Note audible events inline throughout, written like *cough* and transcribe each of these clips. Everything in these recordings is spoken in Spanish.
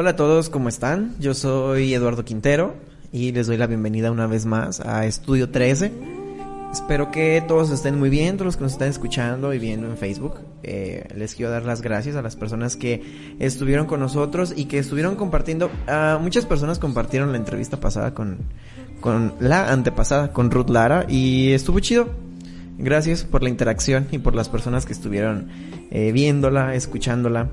Hola a todos, ¿cómo están? Yo soy Eduardo Quintero y les doy la bienvenida una vez más a Estudio 13. Espero que todos estén muy bien, todos los que nos están escuchando y viendo en Facebook. Eh, les quiero dar las gracias a las personas que estuvieron con nosotros y que estuvieron compartiendo. Uh, muchas personas compartieron la entrevista pasada con, con la antepasada, con Ruth Lara, y estuvo chido. Gracias por la interacción y por las personas que estuvieron eh, viéndola, escuchándola.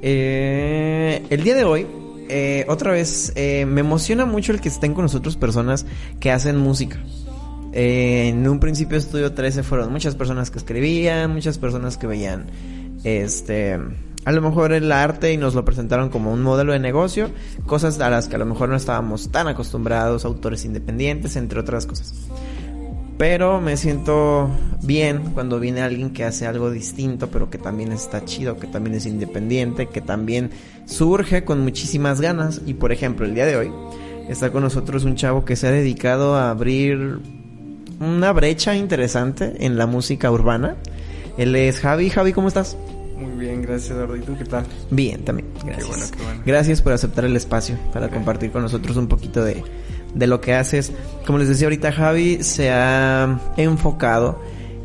Eh, el día de hoy, eh, otra vez, eh, me emociona mucho el que estén con nosotros personas que hacen música. Eh, en un principio Estudio 13 fueron muchas personas que escribían, muchas personas que veían este a lo mejor el arte y nos lo presentaron como un modelo de negocio, cosas a las que a lo mejor no estábamos tan acostumbrados, autores independientes, entre otras cosas. Pero me siento bien cuando viene alguien que hace algo distinto, pero que también está chido, que también es independiente, que también surge con muchísimas ganas. Y por ejemplo, el día de hoy está con nosotros un chavo que se ha dedicado a abrir una brecha interesante en la música urbana. Él es Javi. Javi, ¿cómo estás? Muy bien, gracias Eduardo. ¿Y tú qué tal? Bien, también. Gracias. Qué bueno, qué bueno. Gracias por aceptar el espacio para Okay. compartir con nosotros un poquito de, de lo que haces. Como les decía ahorita, Javi se ha enfocado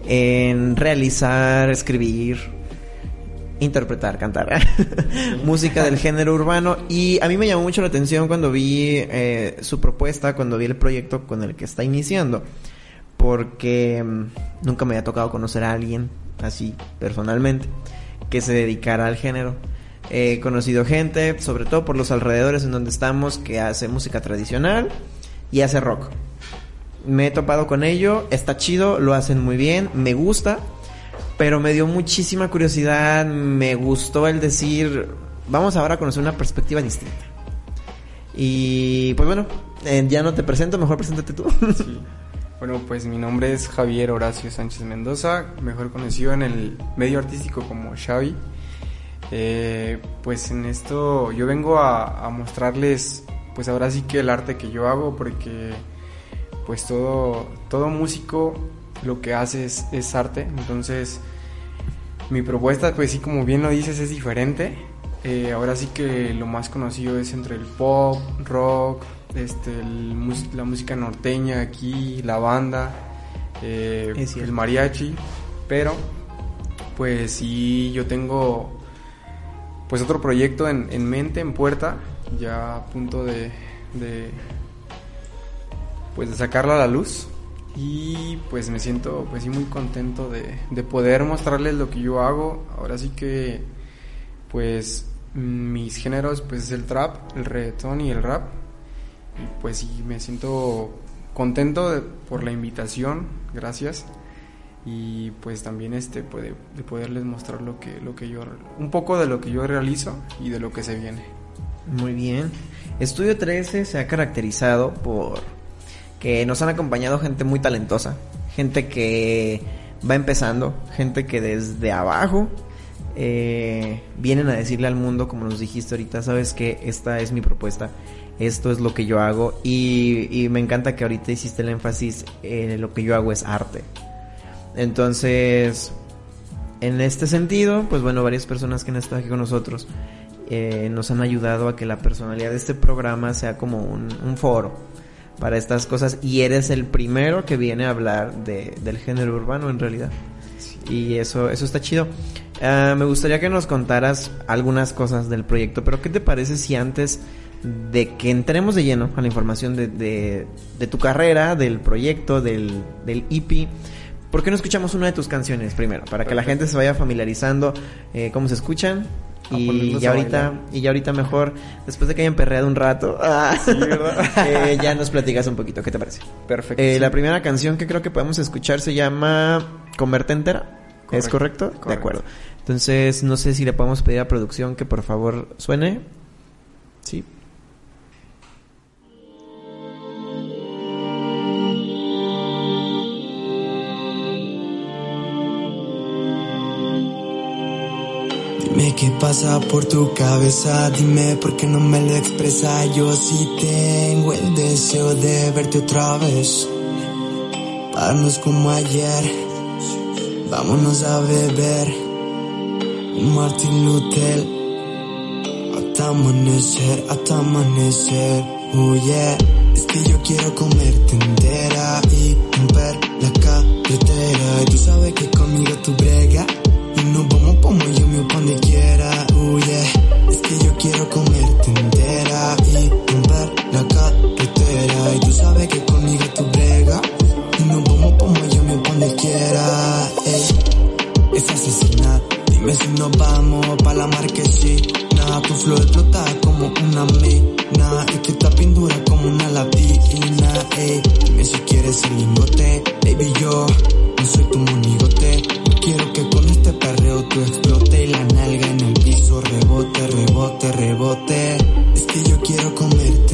en realizar, escribir, interpretar, cantar *laughs* música del género urbano y a mí me llamó mucho la atención cuando vi eh, su propuesta, cuando vi el proyecto con el que está iniciando, porque mm, nunca me había tocado conocer a alguien así personalmente que se dedicara al género. He conocido gente, sobre todo por los alrededores en donde estamos, que hace música tradicional y hace rock. Me he topado con ello, está chido, lo hacen muy bien, me gusta, pero me dio muchísima curiosidad, me gustó el decir, vamos ahora a conocer una perspectiva distinta. Y pues bueno, eh, ya no te presento, mejor preséntate tú. Bueno, pues mi nombre es Javier Horacio Sánchez Mendoza, mejor conocido en el medio artístico como Xavi. Eh, pues en esto yo vengo a mostrarles, pues ahora sí que el arte que yo hago, porque pues todo, todo músico lo que hace es, es arte. Entonces, mi propuesta, pues sí, como bien lo dices, es diferente. Eh, ahora sí que lo más conocido es entre el pop, rock, este, el la música norteña aquí, la banda, eh, el mariachi. Pero, pues sí, yo tengo pues otro proyecto en, en mente, en puerta, ya a punto de, pues de sacarla a la luz. Y pues me siento pues sí muy contento de, de poder mostrarles lo que yo hago. Ahora sí que pues mis géneros pues es el trap el reggaetón y el rap. Y pues sí me siento contento por la invitación. Gracias. Y pues también este puede, de poderles mostrar lo que lo que yo un poco de lo que yo realizo y de lo que se viene Muy bien. Estudio 13 se ha caracterizado por que nos han acompañado gente muy talentosa, gente que va empezando, gente que desde abajo eh, vienen a decirle al mundo, como nos dijiste ahorita, sabes que esta es mi propuesta, esto es lo que yo hago y, y me encanta que ahorita hiciste el énfasis en lo que yo hago es arte. Entonces, en este sentido, pues bueno, varias personas que han estado aquí con nosotros eh, nos han ayudado a que la personalidad de este programa sea como un, un foro para estas cosas y eres el primero que viene a hablar de, del género urbano en realidad. Y eso, eso está chido. Ah, me gustaría que nos contaras algunas cosas del proyecto, pero ¿qué te parece si antes de que entremos de lleno a la información de, de, de tu carrera, del proyecto, del, del EP, ¿por qué no escuchamos una de tus canciones primero? Para que la gente se vaya familiarizando eh, cómo se escuchan. Y ya ahorita, bailar. y ya ahorita mejor, después de que hayan perreado un rato, *laughs* ah, *laughs* eh, ya nos platicas un poquito, ¿qué te parece? perfecto Eh. La primera canción que creo que podemos escuchar se llama Comerte entera. ¿Es correcto? Correcto, De acuerdo. Entonces, no sé si le podemos pedir a producción que por favor suene. Sí. Dime qué pasa por tu cabeza, dime por qué no me lo expresa. Yo sí tengo el deseo de verte otra vez. Pararnos como ayer, vámonos a beber. Un Martin Luther, hasta amanecer, hasta amanecer. Oh yeah, es que yo quiero comerte entera y romper la carretera. Y tú sabes que conmigo tú brega y nos vamos como yo me donde quiera. Oh yeah, es que yo quiero comerte entera y romper la carretera. Y tú sabes que conmigo tú brega y nos vamos como yo me donde quiera. Ey, es asesinato. Dime si nos vamos pa' la marquesina. Tu flor explota como una mina. Es que esta pintura como una latina. Ey, dime si quieres el lingote. Baby, yo no soy tu monigote. Quiero que tú explote. La nalga en el piso rebote, rebote, rebote. Es que yo quiero comerte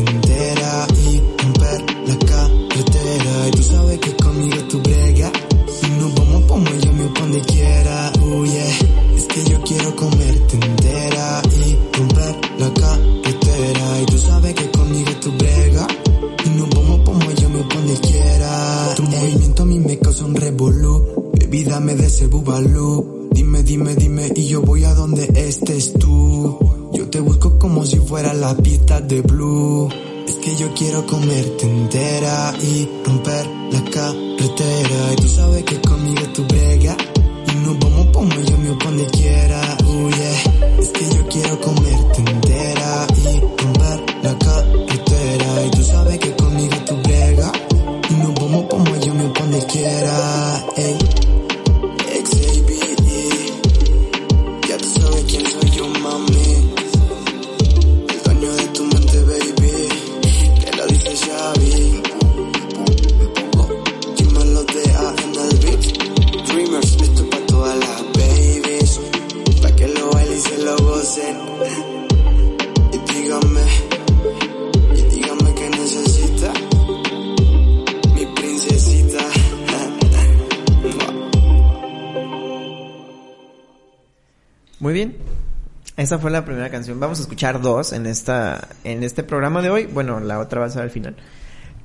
Esa fue la primera canción. Vamos a escuchar dos en esta en este programa de hoy. Bueno, la otra va a ser al final.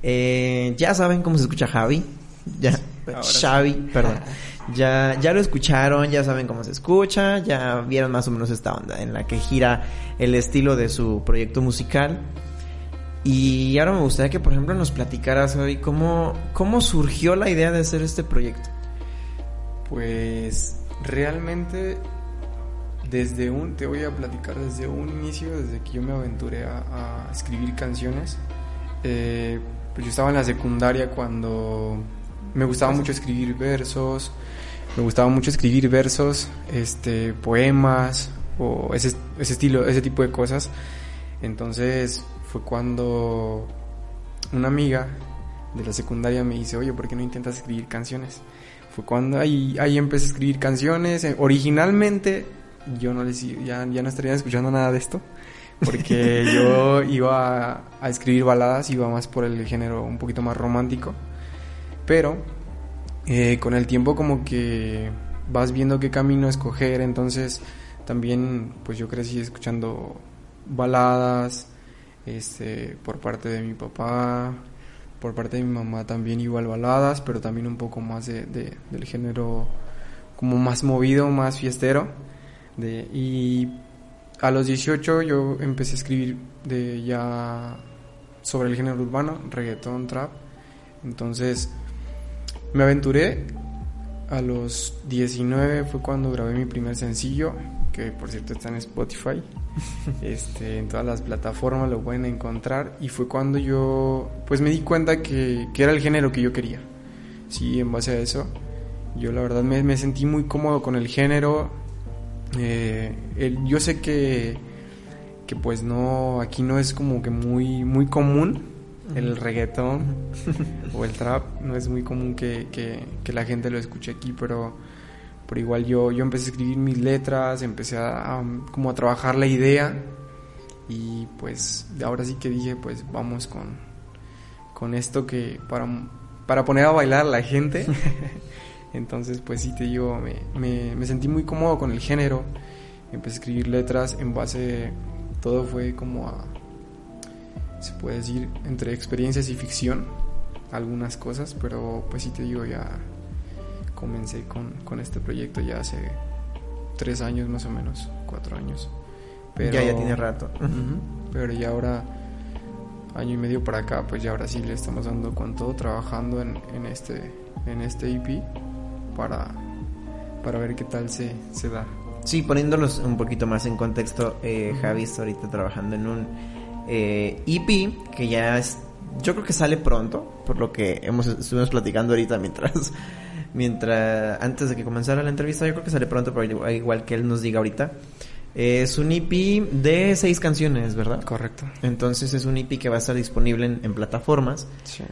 Eh, ya saben cómo se escucha Javi. Ya, Ahora sí. Perdón. Ya, ya lo escucharon, ya saben cómo se escucha, ya vieron más o menos esta onda en la que gira el estilo de su proyecto musical. Y ahora me gustaría que, por ejemplo, nos platicaras hoy cómo, cómo surgió la idea de hacer este proyecto. Pues realmente desde un, te voy a platicar desde un inicio, desde que yo me aventuré a, a escribir canciones. Eh, pues yo estaba en la secundaria cuando me gustaba mucho escribir versos, me gustaba mucho escribir versos, este, poemas o ese, ese estilo, ese tipo de cosas. Entonces fue cuando una amiga de la secundaria me dice, oye, ¿por qué no intentas escribir canciones? Fue cuando ahí, ahí empecé a escribir canciones. Eh, Originalmente yo no les ya, ya no estaría escuchando nada de esto. Porque *laughs* yo iba a, a escribir baladas, iba más por el género un poquito más romántico. Pero eh, con el tiempo como que vas viendo qué camino escoger. Entonces también pues yo crecí escuchando baladas este, por parte de mi papá, por parte de mi mamá también igual baladas, pero también un poco más de, de- del género como más movido, más fiestero. De, y a los 18 yo empecé a escribir de ya sobre el género urbano, reggaeton, trap. Entonces me aventuré. A los 19 fue cuando grabé mi primer sencillo, que por cierto está en Spotify. *laughs* Este, en todas las plataformas lo pueden encontrar. Y fue cuando yo pues me di cuenta que, que era el género que yo quería. Sí, en base a eso. Yo la verdad me, me sentí muy cómodo con el género. Eh, el- yo sé que, que pues no, aquí no es como que muy, muy común el reggaetón *laughs* o el trap. No es muy común que, que- que la gente lo escuche aquí, pero, pero igual yo, yo empecé a escribir mis letras, empecé a, a como a trabajar la idea y pues ahora sí que dije pues vamos con, con esto que para, para poner a bailar a la gente. *laughs* Entonces, pues sí te digo, me, me, me sentí muy cómodo con el género. Empecé a escribir letras en base, todo fue como a, se puede decir, entre experiencias y ficción, algunas cosas, pero pues sí te digo, ya comencé con, con este proyecto ya hace tres años más o menos, cuatro años. Pero, ya, ya tiene rato. Pero ya ahora, año y medio para acá, pues ya ahora sí le estamos dando con todo, trabajando en, en este en este EP para, para ver qué tal se, se da. Sí, poniéndolos un poquito más en contexto, eh, Javi está ahorita trabajando en un eh, EP que ya es, yo creo que sale pronto, por lo que hemos estuvimos platicando ahorita mientras, *laughs* mientras, antes de que comenzara la entrevista, yo creo que sale pronto, pero igual- que él nos diga ahorita. Es un EP de seis canciones, ¿verdad? Correcto. Entonces es un EP que va a estar disponible en, en plataformas Sí.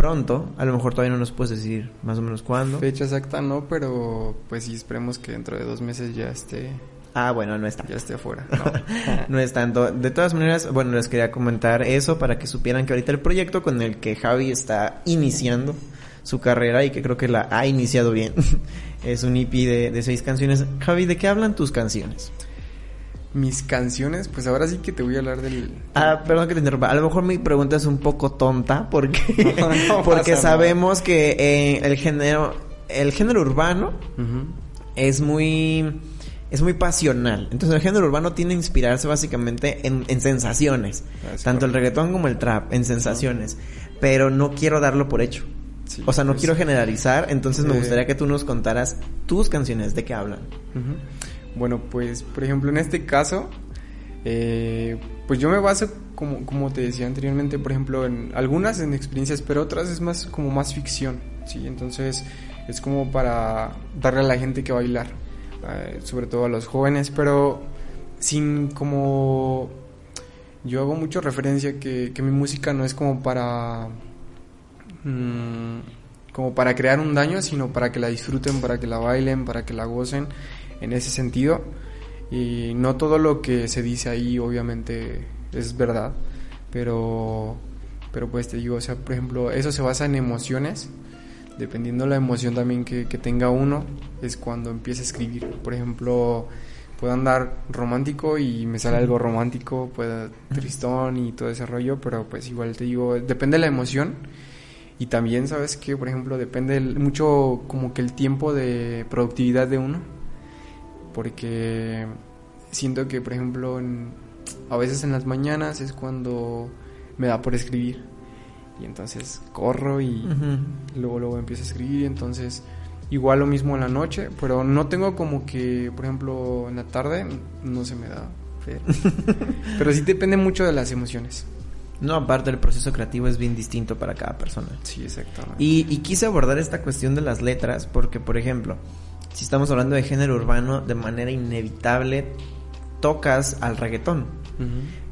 Pronto. A lo mejor todavía no nos puedes decir más o menos cuándo. Fecha exacta no, pero pues sí esperemos que dentro de dos meses ya esté, Ah, bueno, no está. ya esté afuera. ¿no? *laughs* No es tanto. De todas maneras, bueno, les quería comentar eso para que supieran que ahorita el proyecto con el que Javi está iniciando su carrera y que creo que la ha iniciado bien *laughs* es un EP de, de seis canciones. Javi, ¿de qué hablan tus canciones? Mis canciones, pues ahora sí que te voy a hablar del... Ah, perdón que te interrumpa. A lo mejor mi pregunta es un poco tonta porque, *laughs* No, no *laughs* porque sabemos que eh, el género, el género urbano es muy es muy pasional. Entonces el género urbano tiene que inspirarse básicamente en, en sensaciones. Es Tanto el reggaetón como el trap, en sensaciones. Pero no quiero darlo por hecho. Sí, o sea, no pues, quiero generalizar. Entonces me eh, gustaría que tú nos contaras tus canciones, de qué hablan. Ujú. Bueno, pues por ejemplo en este caso, eh, pues yo me baso, como, como te decía anteriormente, por ejemplo, en algunas en experiencias, pero otras es más como más ficción, ¿sí? Entonces es como para darle a la gente que bailar, eh, sobre todo a los jóvenes, pero sin como... Yo hago mucho referencia que, que mi música no es como para... mm, como para crear un daño, sino para que la disfruten, para que la bailen, para que la gocen en ese sentido. Y no todo lo que se dice ahí obviamente es verdad, pero, pero pues te digo, o sea, por ejemplo, eso se basa en emociones. Dependiendo la emoción también que, que tenga uno, es cuando empieza a escribir. Por ejemplo, puedo andar romántico y me sale algo romántico, puedo tristón y todo ese rollo, pero pues igual te digo, depende de la emoción. Y también, ¿sabes que Por ejemplo, depende el- mucho como que el tiempo de productividad de uno. Porque siento que, por ejemplo, en- a veces en las mañanas es cuando me da por escribir. Y entonces corro y luego luego empiezo a escribir. Entonces, igual lo mismo en la noche. Pero no tengo como que, por ejemplo, en la tarde no se me da. Pero, *laughs* pero sí depende mucho de las emociones. No, aparte el proceso creativo es bien distinto para cada persona. Sí, exactamente. Y, y quise abordar esta cuestión de las letras porque, por ejemplo, si estamos hablando de género urbano, de manera inevitable tocas al reggaetón.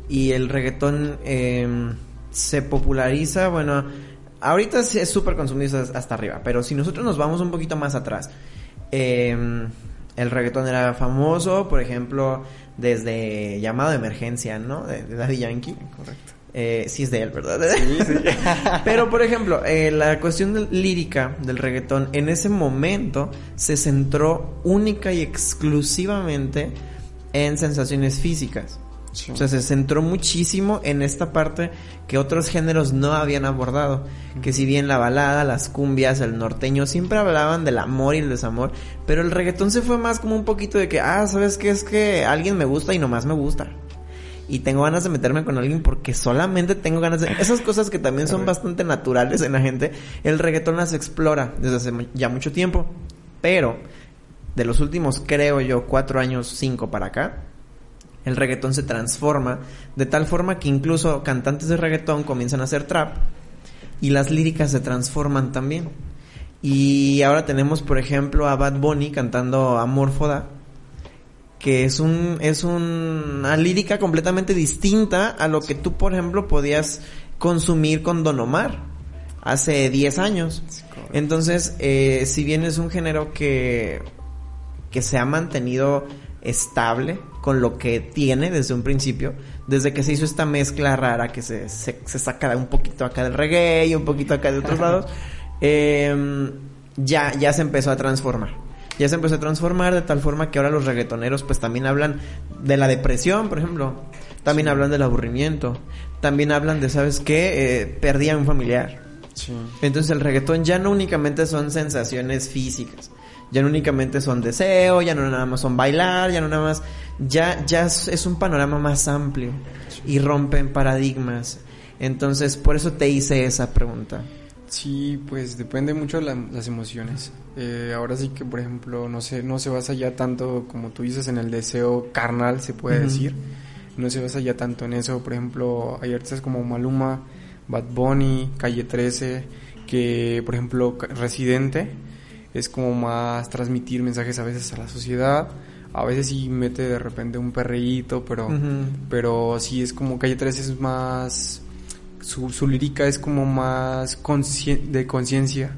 Y el reggaetón eh, se populariza, bueno, ahorita es súper consumido hasta hasta arriba, pero si nosotros nos vamos un poquito más atrás, eh, el reggaetón era famoso, por ejemplo, desde Llamado de Emergencia, ¿no? De, de Daddy Yankee. Correcto. Eh, sí es de él, ¿verdad? Sí, sí. *laughs* Pero, por ejemplo, eh, la cuestión lírica del reggaetón en ese momento se centró única y exclusivamente en sensaciones físicas. Sí. O sea, se centró muchísimo en esta parte que otros géneros no habían abordado. Que si bien la balada, las cumbias, el norteño siempre hablaban del amor y el desamor, pero el reggaetón se fue más como un poquito de que, ah, ¿sabes qué? Es que alguien me gusta y nomás me gusta. Y tengo ganas de meterme con alguien porque solamente tengo ganas de... Esas cosas que también son bastante naturales en la gente, el reggaetón las explora desde hace ya mucho tiempo. Pero, de los últimos, creo yo, cuatro años, cinco para acá, el reggaetón se transforma de tal forma que incluso cantantes de reggaetón comienzan a hacer trap y las líricas se transforman también. Y ahora tenemos, por ejemplo, a Bad Bunny cantando Amorfoda, que es un es un- una lírica completamente distinta a lo que tú, por ejemplo, podías consumir con Don Omar hace 10 años. Entonces, eh, si bien es un género que, que se ha mantenido estable con lo que tiene desde un principio, desde que se hizo esta mezcla rara que se, se, se saca un poquito acá del reggae y un poquito acá de otros lados, *laughs* eh, ya, ya se empezó a transformar. Ya se empezó a transformar de tal forma que ahora los reggaetoneros pues también hablan de la depresión, por ejemplo. También Sí. hablan del aburrimiento. También hablan de, ¿sabes qué? Eh, perdí a un familiar. Sí. Entonces el reggaetón ya no únicamente son sensaciones físicas, Ya no únicamente son deseo, ya no nada más son bailar, ya no nada más, ya, ya es, es un panorama más amplio y rompen paradigmas. Entonces, por eso te hice esa pregunta. Sí, pues depende mucho de la- las emociones. Eh, ahora sí que, por ejemplo, no se, no se basa ya tanto, como tú dices, en el deseo carnal, se puede decir. No se basa ya tanto en eso. Por ejemplo, hay artistas como Maluma, Bad Bunny, Calle 13, que, por ejemplo, Residente es como más transmitir mensajes a veces a la sociedad. A veces sí mete de repente un perreíto, pero, pero sí es como Calle 13 es más su, su lírica es como más de conciencia,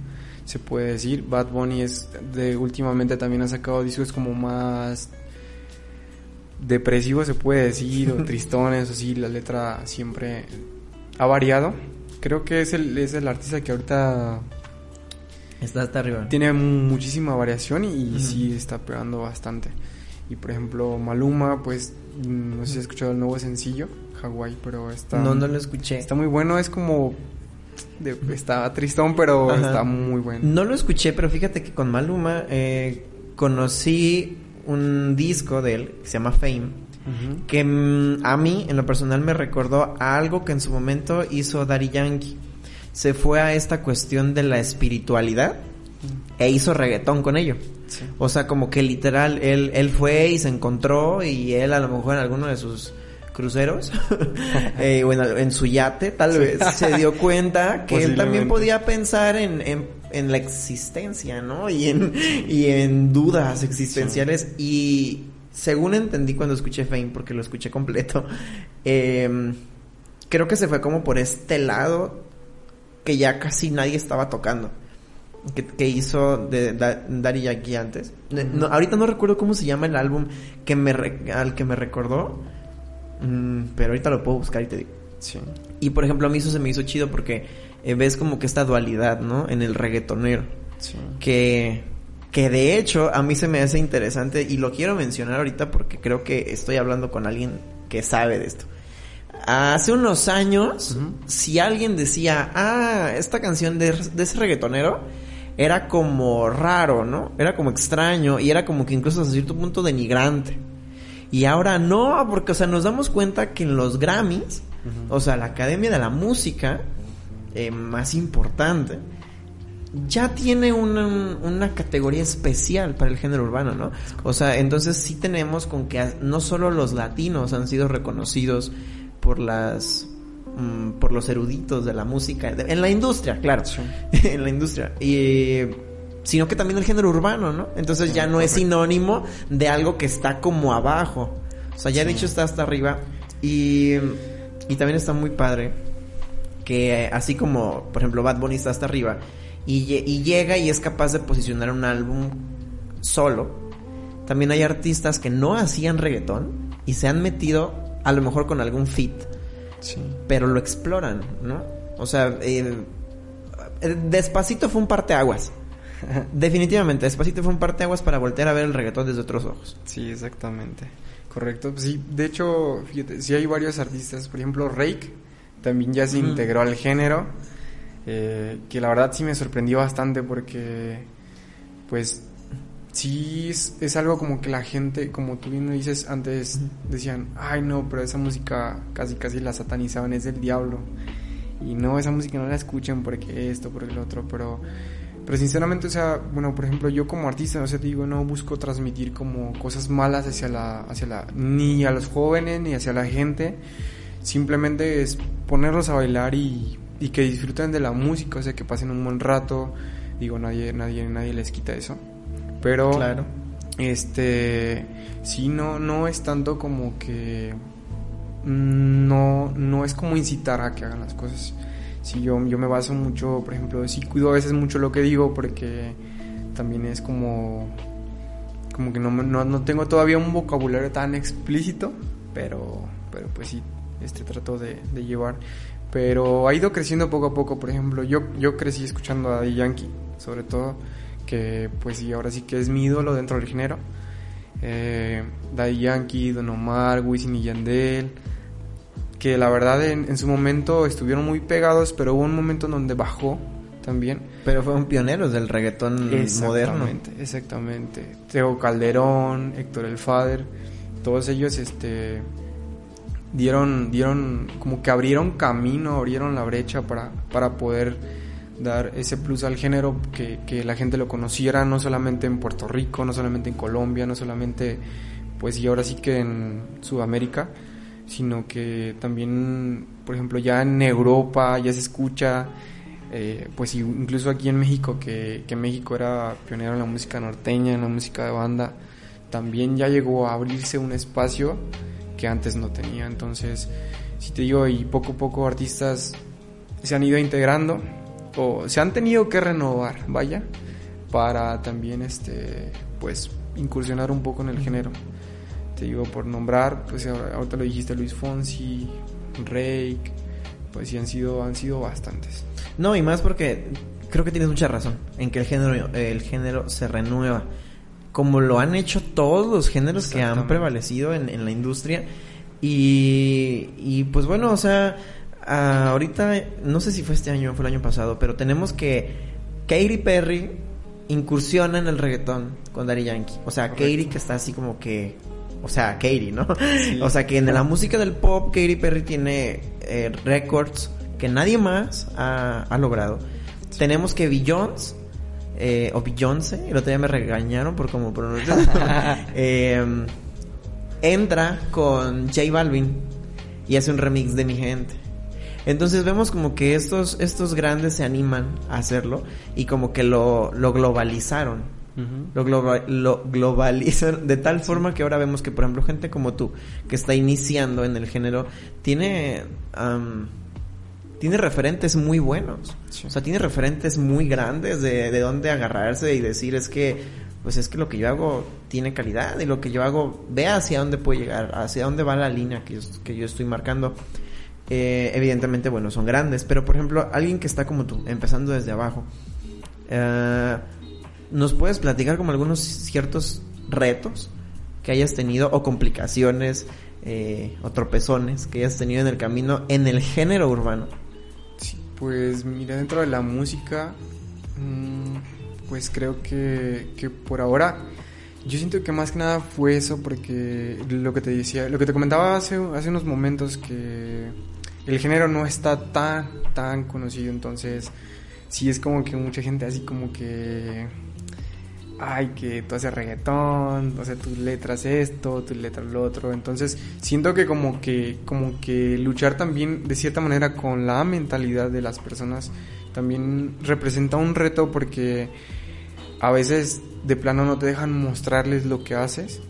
se puede decir. Bad Bunny es de últimamente también ha sacado discos como más depresivos, se puede decir, o *laughs* tristones, así, la letra siempre ha variado. Creo que es el, es el artista que ahorita Está hasta arriba. tiene muchísima variación y sí está pegando bastante. Y por ejemplo, Maluma, pues mm, no sé si has escuchado el nuevo sencillo, Hawaii, pero está No, no lo escuché. Está muy bueno, es como. de- está tristón, pero Ajá. está muy bueno. No lo escuché, pero fíjate que con Maluma eh, conocí un disco de él que se llama Fame. Que mm, a mí en lo personal me recordó a algo que en su momento hizo Daddy Yankee. Se fue a esta cuestión de la espiritualidad e hizo reggaetón con ello. Sí. O sea, como que literal él, él fue y se encontró y él a lo mejor en alguno de sus cruceros *laughs* eh, o en, su yate tal vez se dio cuenta *laughs* que él también podía pensar en, en, en la existencia, ¿no? Y en, y en dudas existenciales y según entendí cuando escuché Fame, porque lo escuché completo, *laughs* eh, creo que se fue como por este lado que ya casi nadie estaba tocando. Que, que hizo de, Da- Daddy Yankee antes. No, ahorita no recuerdo cómo se llama el álbum que me re- al que me recordó. Mm, pero ahorita lo puedo buscar y te digo. Sí. Y por ejemplo, a mí eso se me hizo chido porque eh, ves como que esta dualidad, ¿no? En el reggaetonero. Sí. Que, que de hecho a mí se me hace interesante y lo quiero mencionar ahorita porque creo que estoy hablando con alguien que sabe de esto. Hace unos años, si alguien decía, ah, esta canción de, de ese reggaetonero, era como raro, ¿no? Era como extraño y era como que incluso hasta cierto punto denigrante. Y ahora no, porque, o sea, nos damos cuenta que en los Grammys, o sea, la Academia de la Música, eh, más importante, ya tiene una, una categoría especial para el género urbano, ¿no? O sea, entonces sí tenemos con que no solo los latinos han sido reconocidos por las mm, por los eruditos de la música de- en la industria, claro, Sí. *laughs* en la industria y sino que también el género urbano, ¿no? Entonces ya no es sinónimo de algo que está como abajo. O sea, ya de hecho está hasta arriba y y también está muy padre que así como, por ejemplo, Bad Bunny está hasta arriba y llega y es capaz de posicionar un álbum solo, también hay artistas que no hacían reggaetón y se han metido a lo mejor con algún fit, Sí. pero lo exploran, ¿no? O sea, eh, eh, Despacito fue un parteaguas. *laughs* Definitivamente, Despacito fue un parteaguas para voltear a ver el reggaetón desde otros ojos. Sí, exactamente. Correcto. Pues Sí, de hecho, fíjate, sí hay varios artistas. Por ejemplo, Rake también ya se integró al género. eh, que la verdad sí me sorprendió bastante porque, pues, sí es, es algo como que la gente, como tú bien dices antes, decían, ay no, pero esa música casi casi la satanizaban, es del diablo. Y no, esa música no la escuchen porque esto, por el otro, pero... Pero sinceramente, o sea, bueno, por ejemplo, yo como artista, o sea, te digo, no busco transmitir como cosas malas hacia la, hacia la, ni a los jóvenes, ni hacia la gente. Simplemente es ponerlos a bailar y, y que disfruten de la música, o sea, que pasen un buen rato. Digo, nadie, nadie, nadie les quita eso. Pero, Claro. este, sí, no, no es tanto como que, mm, no, no es como incitar a que hagan las cosas. Sí, yo, yo me baso mucho, por ejemplo, sí cuido a veces mucho lo que digo porque también es como, como que no, no, no tengo todavía un vocabulario tan explícito, pero, pero pues sí, este trato de, de llevar. Pero ha ido creciendo poco a poco, por ejemplo, yo, yo crecí escuchando a Daddy Yankee, sobre todo, que pues sí, ahora sí que es mi ídolo dentro del género. Eh, Daddy Yankee, Don Omar, Wisin y Yandel, que la verdad en, en su momento estuvieron muy pegados, pero hubo un momento en donde bajó también. Pero fueron pioneros del reggaetón moderno. Exactamente, exactamente. Teo Calderón, Héctor El Fader, todos ellos este dieron dieron como que abrieron camino, abrieron la brecha para para poder dar ese plus al género, que, que la gente lo conociera no solamente en Puerto Rico, no solamente en Colombia, no solamente pues y ahora sí que en Sudamérica, sino que también, por ejemplo, ya en Europa ya se escucha, eh, pues incluso aquí en México, que, que México era pionero en la música norteña, en la música de banda, también ya llegó a abrirse un espacio que antes no tenía. Entonces, si te digo, y poco a poco artistas se han ido integrando o se han tenido que renovar, vaya, para también, este, pues, incursionar un poco en el género te digo por nombrar, pues ahorita lo dijiste Luis Fonsi, Rake, pues sí han sido, han sido bastantes. No, y más porque creo que tienes mucha razón en que el género, el género se renueva. Como lo han hecho todos los géneros que han prevalecido en, la industria. Y, y pues bueno, o sea, ahorita, no sé si fue este año o fue el año pasado, pero tenemos que Katy Perry incursiona en el reggaetón con Daddy Yankee. O sea, Katy que está así como que o sea, Katy, ¿no? *laughs* O sea, que en la música del pop, Katy Perry tiene eh, récords que nadie más ha, logrado. Tenemos que Beyoncé, eh, o Beyoncé, el otro día me regañaron por cómo pronunciar, *laughs* eh, entra con J Balvin y hace un remix de Mi Gente. Entonces vemos como que estos, estos grandes se animan a hacerlo y como que lo, lo globalizaron lo, globalizan de tal forma que ahora vemos que, por ejemplo, gente como tú, que está iniciando en el género, tiene... tiene referentes muy buenos. O sea, tiene referentes muy grandes de, de dónde agarrarse y decir es que pues es que lo que yo hago tiene calidad y lo que yo hago ve hacia dónde puede llegar, hacia dónde va la línea que yo, que yo estoy marcando. Eh, evidentemente, bueno, son grandes, pero por ejemplo, alguien que está como tú, empezando desde abajo, eh, ¿Nos puedes platicar como algunos ciertos retos que hayas tenido o complicaciones eh, o tropezones que hayas tenido en el camino en el género urbano? Sí, pues mira, dentro de la música, mm, pues creo que, que por ahora yo siento que más que nada fue eso porque lo que te decía, lo que te comentaba hace, hace unos momentos que el género no está tan, tan conocido, entonces sí es como que mucha gente así como que ay, que tú haces reggaetón, o sea, tus letras esto, tus letras lo otro. Entonces, siento que como que, como que luchar también de cierta manera con la mentalidad de las personas también representa un reto porque a veces de plano no te dejan mostrarles lo que haces.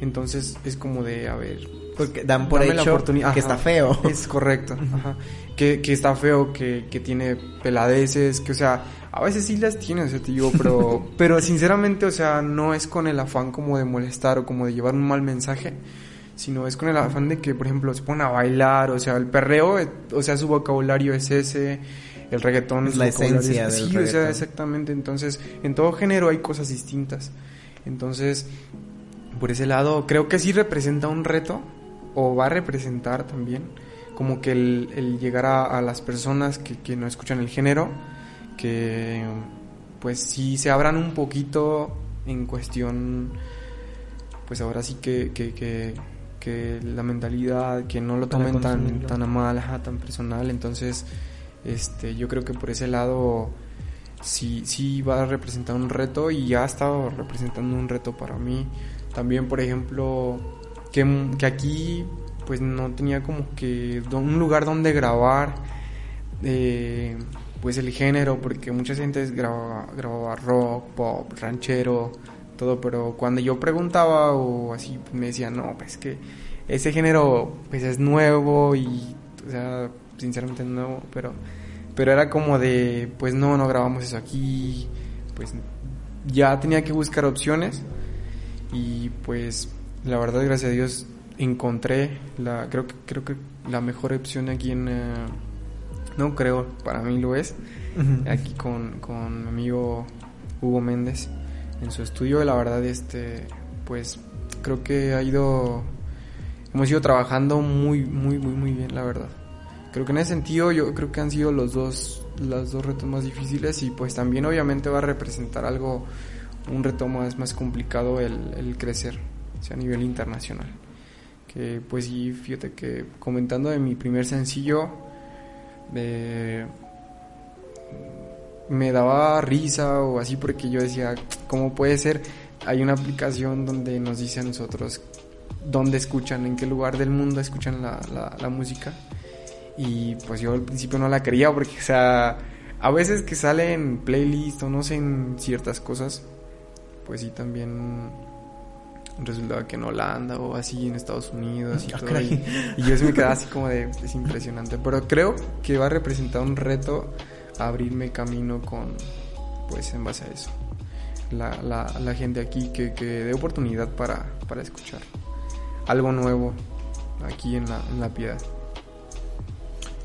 Entonces es como de, a ver, porque dan por hecho que está feo. Es correcto. Ajá. *laughs* Que, que está feo, que, que tiene peladeces, que o sea, a veces sí las tiene, o sea, te digo, pero, *laughs* pero sinceramente, o sea, no es con el afán como de molestar o como de llevar un mal mensaje, sino es con el afán de que, por ejemplo, se ponen a bailar, o sea, el perreo, eh, o sea, su vocabulario es ese, el reggaetón es la esencia del Sí, o sea, exactamente, entonces, en todo género hay cosas distintas. Entonces, por ese lado, creo que sí representa un reto, o va a representar también, como que el, llegar a, las personas que, que no escuchan el género, que pues sí se abran un poquito en cuestión, pues ahora sí que, que, que, la mentalidad, que no lo tomen tan, tan a mal, tan personal, entonces este, yo creo que por ese lado sí, sí va a representar un reto y ya ha estado representando un reto para mí. También, por ejemplo, que, que aquí pues no tenía como que un lugar donde grabar. Eh, pues el género, porque mucha gente grababa, rock, pop, ranchero, todo, pero cuando yo preguntaba o así, pues me decían, no, pues que ese género pues es nuevo y, o sea, sinceramente nuevo, pero, pero era como de, pues no, no grabamos eso aquí, pues ya tenía que buscar opciones y pues la verdad, gracias a Dios, encontré la, creo que, creo que la mejor opción aquí en... Eh, no creo, para mí lo es, aquí con, con mi amigo Hugo Méndez en su estudio, la verdad, este, pues creo que ha ido, hemos ido trabajando muy, muy, muy, muy bien, la verdad. creo que en ese sentido yo creo que han sido los dos, los dos retos más difíciles y pues también obviamente va a representar algo, un reto más, más complicado el, el crecer, o sea, a nivel internacional. Que pues sí, fíjate que comentando de mi primer sencillo, me daba risa o así porque yo decía, ¿cómo puede ser? Hay una aplicación donde nos dice a nosotros dónde escuchan, en qué lugar del mundo escuchan la, la, música. Y pues yo al principio no la quería porque, o sea, a veces que sale en playlist o no sé, en ciertas cosas, pues sí también resultaba que en Holanda o así en Estados Unidos y Ah, todo. Y, y yo sí me quedaba así como de, es impresionante. Pero creo que va a representar un reto abrirme camino con, pues en base a eso. La, la, la gente aquí que, que dé oportunidad para, para escuchar algo nuevo aquí en la, en la piedad.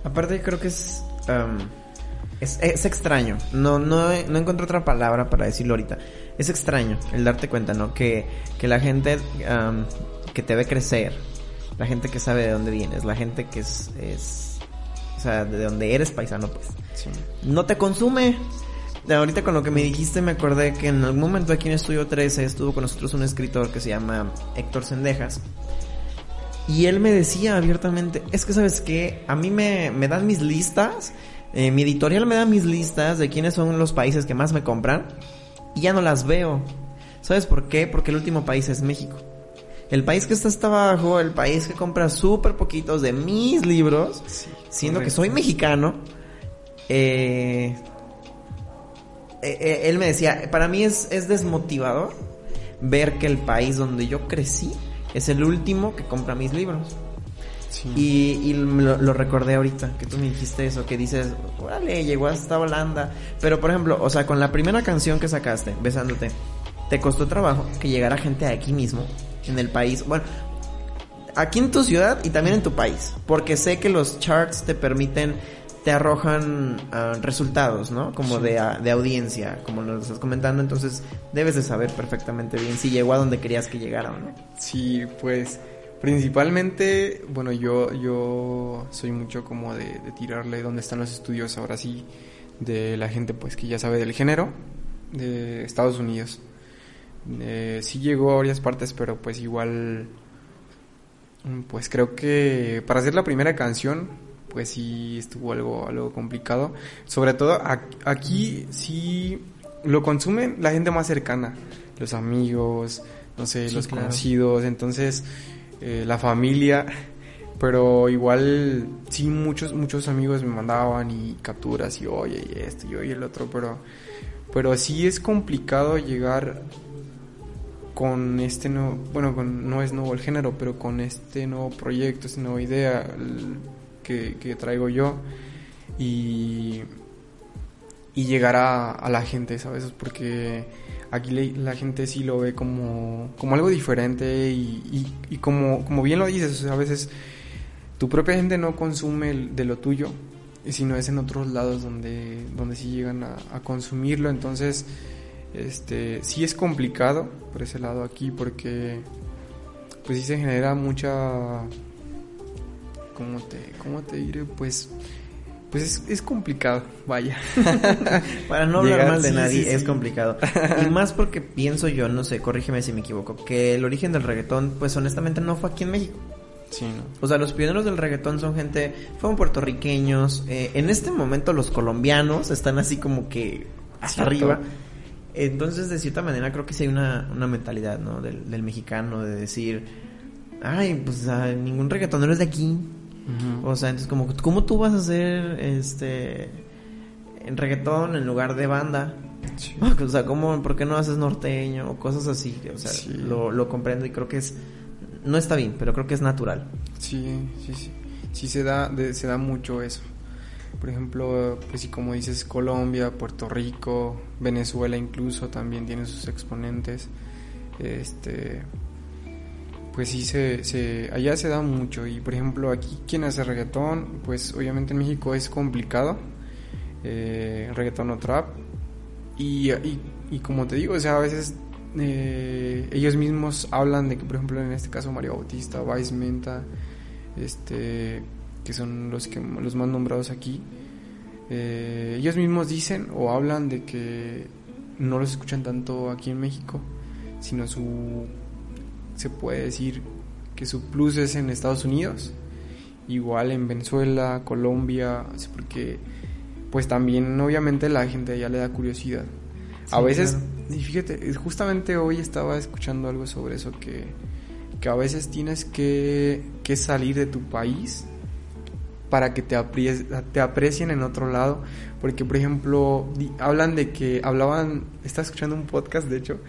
Aparte creo que es, um, es, es extraño. No, no, no encuentro otra palabra para decirlo ahorita. Es extraño el darte cuenta, ¿no? Que, que la gente um, que te ve crecer, la gente que sabe de dónde vienes, la gente que es, es, o sea, de donde eres paisano, pues, Sí. no te consume. Ahorita con lo que me dijiste me acordé que en algún momento aquí en Estudio 13 estuvo con nosotros un escritor que se llama Héctor Sendejas. Y él me decía abiertamente, es que sabes qué, a mí me, me dan mis listas, eh, mi editorial me da mis listas de quiénes son los países que más me compran y ya no las veo. ¿Sabes por qué? Porque el último país es México. El país que está hasta abajo, el país que compra súper poquitos de mis libros, siendo que soy mexicano, eh, eh, eh, él me decía, para mí es, es desmotivador ver que el país donde yo crecí es el último que compra mis libros. Sí. Y, y lo, lo recordé ahorita, que tú me dijiste eso, que dices, órale, llegó hasta Holanda. Pero por ejemplo, o sea, con la primera canción que sacaste, Besándote, te costó trabajo que llegara gente de aquí mismo, en el país. Bueno, aquí en tu ciudad y también en tu país. Porque sé que los charts te permiten, te arrojan ah, resultados, ¿no? Como Sí. de, a- de audiencia, como lo estás comentando. Entonces, debes de saber perfectamente bien si llegó a donde querías que llegara o no. Sí, pues principalmente, bueno, yo, yo soy mucho como de, de tirarle donde están los estudios ahora sí de la gente pues que ya sabe del género de Estados Unidos. Eh, sí llegó a varias partes, pero pues igual, mm, pues creo que para hacer la primera canción, pues sí estuvo algo, algo complicado. Sobre todo aquí sí lo consumen la gente más cercana, los amigos, no sé, Sí, los claro. conocidos, entonces eh, la familia, pero igual sí muchos muchos amigos me mandaban y capturas y oye y esto y oye el otro, pero pero sí es complicado llegar con este nuevo, bueno, con, no es nuevo el género, pero con este nuevo proyecto, esta nueva idea que traigo yo. Y, y llegar a, a la gente, ¿sabes? Porque aquí la gente sí lo ve como, como algo diferente y, como, como bien lo dices, a veces tu propia gente no consume de lo tuyo, sino es en otros lados donde, donde sí llegan a, a consumirlo, entonces este sí es complicado por ese lado aquí porque pues sí se genera mucha cómo te cómo te diré pues pues es, es complicado vaya *laughs* Para no hablar Llegar- mal de sí, nadie sí, es complicado. y más porque pienso yo, no sé, corrígeme si me equivoco, que el origen del reggaetón, pues honestamente no fue aquí en México. sí no O sea, los pioneros del reggaetón son gente, fueron puertorriqueños. eh, en este momento los colombianos están así como que hasta arriba. Entonces, de cierta manera, creo que sí hay una, una mentalidad, ¿no? Del, del mexicano de decir, ay, pues ah, ningún reggaetonero es de aquí. O sea, entonces como, ¿cómo tú vas a hacer este en reggaetón en lugar de banda? Sí. *laughs* O sea, ¿cómo, ¿por qué no haces norteño? O cosas así. O sea, Sí. lo, lo comprendo y creo que es... No está bien, pero creo que es natural. Sí, sí, sí. Sí se da, de- se da mucho eso. Por ejemplo, pues sí, como dices, Colombia, Puerto Rico, Venezuela incluso también tiene sus exponentes. Este, pues sí se, se, allá se da mucho. Y por ejemplo, aquí quien hace reggaetón, pues obviamente en México es complicado. Eh, reggaetón o trap. Y, y, y como te digo, o sea, a veces eh, ellos mismos hablan de que, por ejemplo, en este caso Mario Bautista, Vice Menta, este, que son los, que, los más nombrados aquí, eh, ellos mismos dicen o hablan de que no los escuchan tanto aquí en México, sino su, se puede decir que su plus es en Estados Unidos, igual en Venezuela, Colombia, porque pues también obviamente la gente allá le da curiosidad. a veces, y fíjate, justamente hoy estaba escuchando algo sobre eso, que, que a veces tienes que, que salir de tu país para que te, te aprecien en otro lado. Porque, por ejemplo, hablan de que hablaban, estaba escuchando un podcast, de hecho,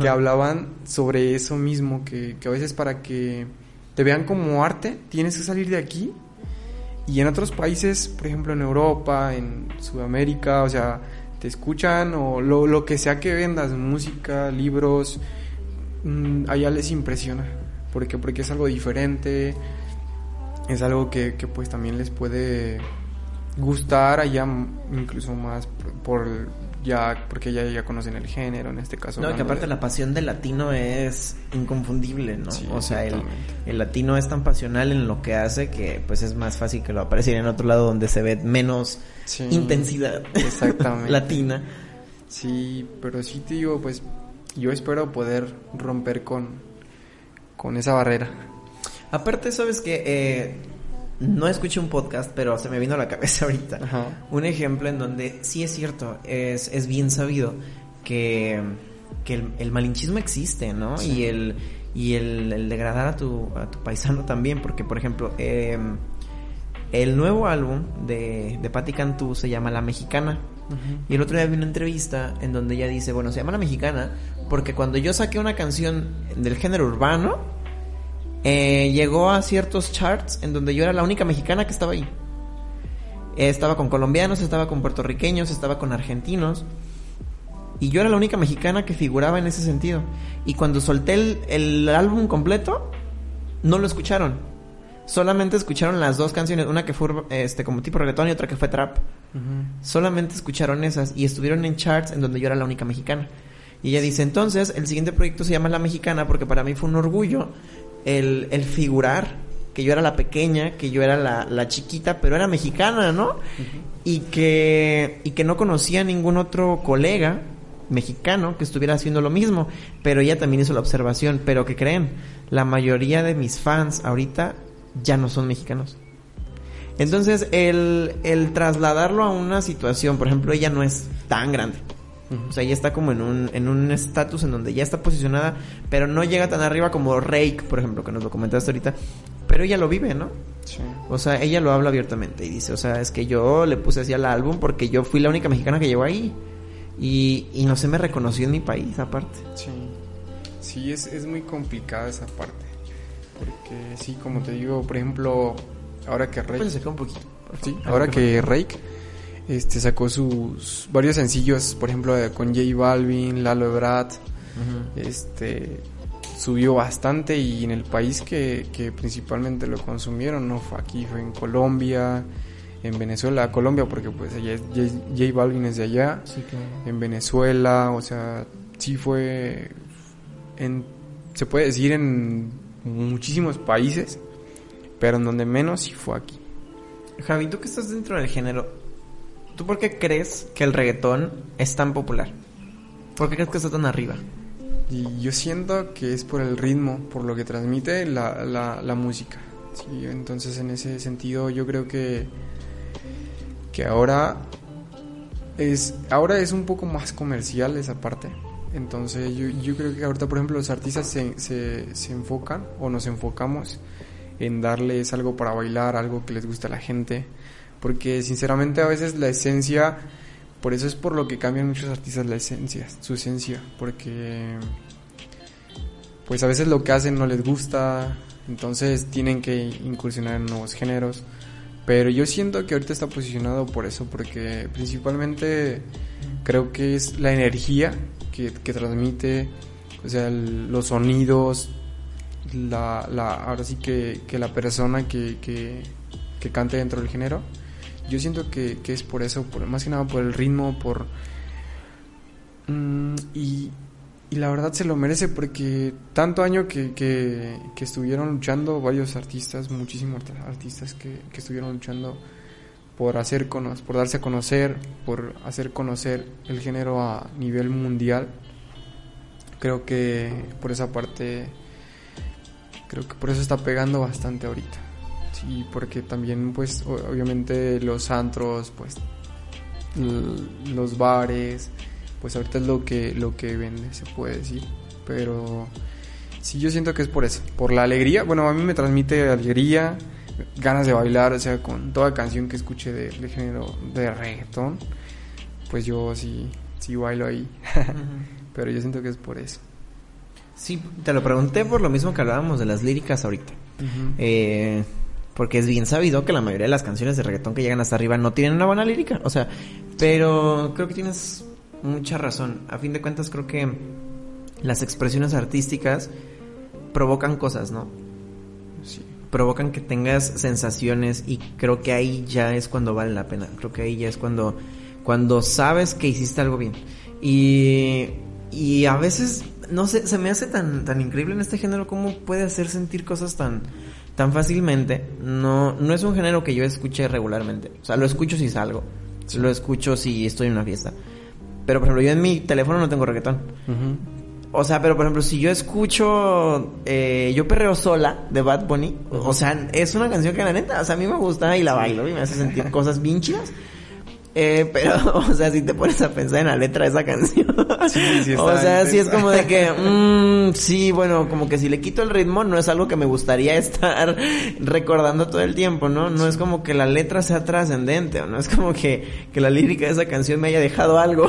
que hablaban sobre eso mismo, que, que a veces para que te vean como arte, tienes que salir de aquí. Y en otros países, por ejemplo en Europa, en Sudamérica, o sea, te escuchan o lo, lo que sea que vendas, música, libros, mm, allá les impresiona. Porque, porque es algo diferente, es algo que, que pues también les puede gustar allá incluso más por, ya porque ya, ya conocen el género en este caso. No, que aparte la pasión del latino es inconfundible, ¿no? o sea, el, el, latino es tan pasional en lo que hace que pues es más fácil que lo apareciera en otro lado donde se ve menos intensidad *laughs* exactamente. latina. Sí, pero sí te digo, pues yo espero poder romper con, con esa barrera. Aparte, sabes que eh, no escuché un podcast, pero se me vino a la cabeza *laughs* ahorita. Un ejemplo en donde sí es cierto, es, es bien sabido que, que el, malinchismo existe, ¿no? Y el y el, degradar a tu, a tu paisano *laughs* también, porque por ejemplo, em, el nuevo álbum de, de Patti Cantú se llama La Mexicana. Y el otro día vi una entrevista en donde ella dice, bueno, se llama La Mexicana porque cuando yo saqué una canción del género urbano, eh, llegó a ciertos charts en donde yo era la única mexicana que estaba ahí. Eh, estaba con colombianos, estaba con puertorriqueños, estaba con argentinos. Y yo era la única mexicana que figuraba en ese sentido. Y cuando solté el, álbum completo, no lo escucharon. Solamente escucharon las dos canciones, una que fue este como tipo reggaetón y otra que fue trap. Solamente escucharon esas y estuvieron en charts en donde yo era la única mexicana. Y ella dice, entonces, el siguiente proyecto se llama La Mexicana porque para mí fue un orgullo el, el figurar que yo era la pequeña, que yo era la, la chiquita, pero era mexicana, ¿no? Y que y que no conocía ningún otro colega mexicano que estuviera haciendo lo mismo, pero ella también hizo la observación, pero que creen, la mayoría de mis fans ahorita ya no son mexicanos. Entonces, el, el trasladarlo a una situación, por ejemplo, ella no es tan grande. O sea, ella está como en un en un estatus en donde ya está posicionada, pero no llega tan arriba como Rake, por ejemplo, que nos lo comentaste ahorita. Pero ella lo vive, ¿no? Sí. O sea, ella lo habla abiertamente y dice, o sea, es que yo le puse así al álbum porque yo fui la única mexicana que llegó ahí. Y, y no se me reconoció en mi país, aparte. Sí. Sí, es, es muy complicada esa parte. Porque sí, como te digo, por ejemplo, ahora que Rake... un poquito. Sí, ahora que Rake este sacó sus varios sencillos, por ejemplo, con J Balvin, Lalo Ebrard, este subió bastante y en el país que, que, principalmente lo consumieron no fue aquí, fue en Colombia, en Venezuela, Colombia porque pues allá J, Balvin es de allá, en Venezuela, o sea, sí fue en se puede decir en muchísimos países, pero en donde menos sí fue aquí. Javi, tú que estás dentro del género, ¿Tú por qué crees que el reggaetón es tan popular? ¿Por qué crees que está tan arriba? Y yo siento que es por el ritmo, por lo que transmite la, la, música. Sí, entonces en ese sentido yo creo que, que ahora es, ahora es un poco más comercial esa parte. Entonces yo, yo creo que ahorita por ejemplo los artistas se, se, se enfocan o nos enfocamos en darles algo para bailar, algo que les guste a la gente porque sinceramente a veces la esencia, por eso es por lo que cambian muchos artistas la esencia, su esencia, porque pues a veces lo que hacen no les gusta, entonces tienen que incursionar en nuevos géneros. Pero yo siento que ahorita está posicionado por eso, porque principalmente creo que es la energía que, que transmite, o sea, los sonidos, la, la, ahora sí que, que la persona que, que, que cante dentro del género yo siento que, es por eso, por, más que nada por el ritmo, por... Mm, y y la verdad se lo merece porque tanto año que, que, que estuvieron luchando varios artistas, muchísimos artistas que, que estuvieron luchando por hacer por darse a conocer, por hacer conocer el género a nivel mundial. Creo que por esa parte creo que por eso está pegando bastante ahorita. Sí, porque también pues obviamente los antros, pues los bares, pues ahorita es lo que lo que vende, se puede decir, pero sí yo siento que es por eso, por la alegría. Bueno, a mí me transmite alegría, ganas de bailar, o sea, con toda canción que escuche de, género de reggaetón, pues yo sí, sí bailo ahí. *laughs* Pero yo siento que es por eso. Sí, te lo pregunté por lo mismo que hablábamos de las líricas ahorita. eh, porque es bien sabido que la mayoría de las canciones de reggaetón que llegan hasta arriba no tienen una buena lírica. O sea, pero creo que tienes mucha razón. A fin de cuentas, creo que las expresiones artísticas provocan cosas, ¿no? Sí provocan que tengas sensaciones y creo que ahí ya es cuando vale la pena. Creo que ahí ya es cuando, cuando sabes que hiciste algo bien. Y, y a veces, no sé, se me hace tan, tan increíble en este género cómo puede hacer sentir cosas tan, tan fácilmente. No, no es un género que yo escuche regularmente. O sea, lo escucho si salgo. Lo escucho si estoy en una fiesta. Pero por ejemplo, yo en mi teléfono no tengo reggaetón. O sea, pero por ejemplo, si yo escucho eh, Yo Perreo Sola de Bad Bunny, o sea, es una canción que la neta, o sea, a mí me gusta y la bailo y me hace sentir cosas bien chidas. Eh, pero, *laughs* o sea, si te pones a pensar en la letra de esa canción. *laughs* o sea, sí es como de que, mmm, *laughs* sí, bueno, como que si le quito el ritmo no es algo que me gustaría estar recordando todo el tiempo, ¿no? No es como que la letra sea trascendente, o no es como que, que la lírica de esa canción me haya dejado algo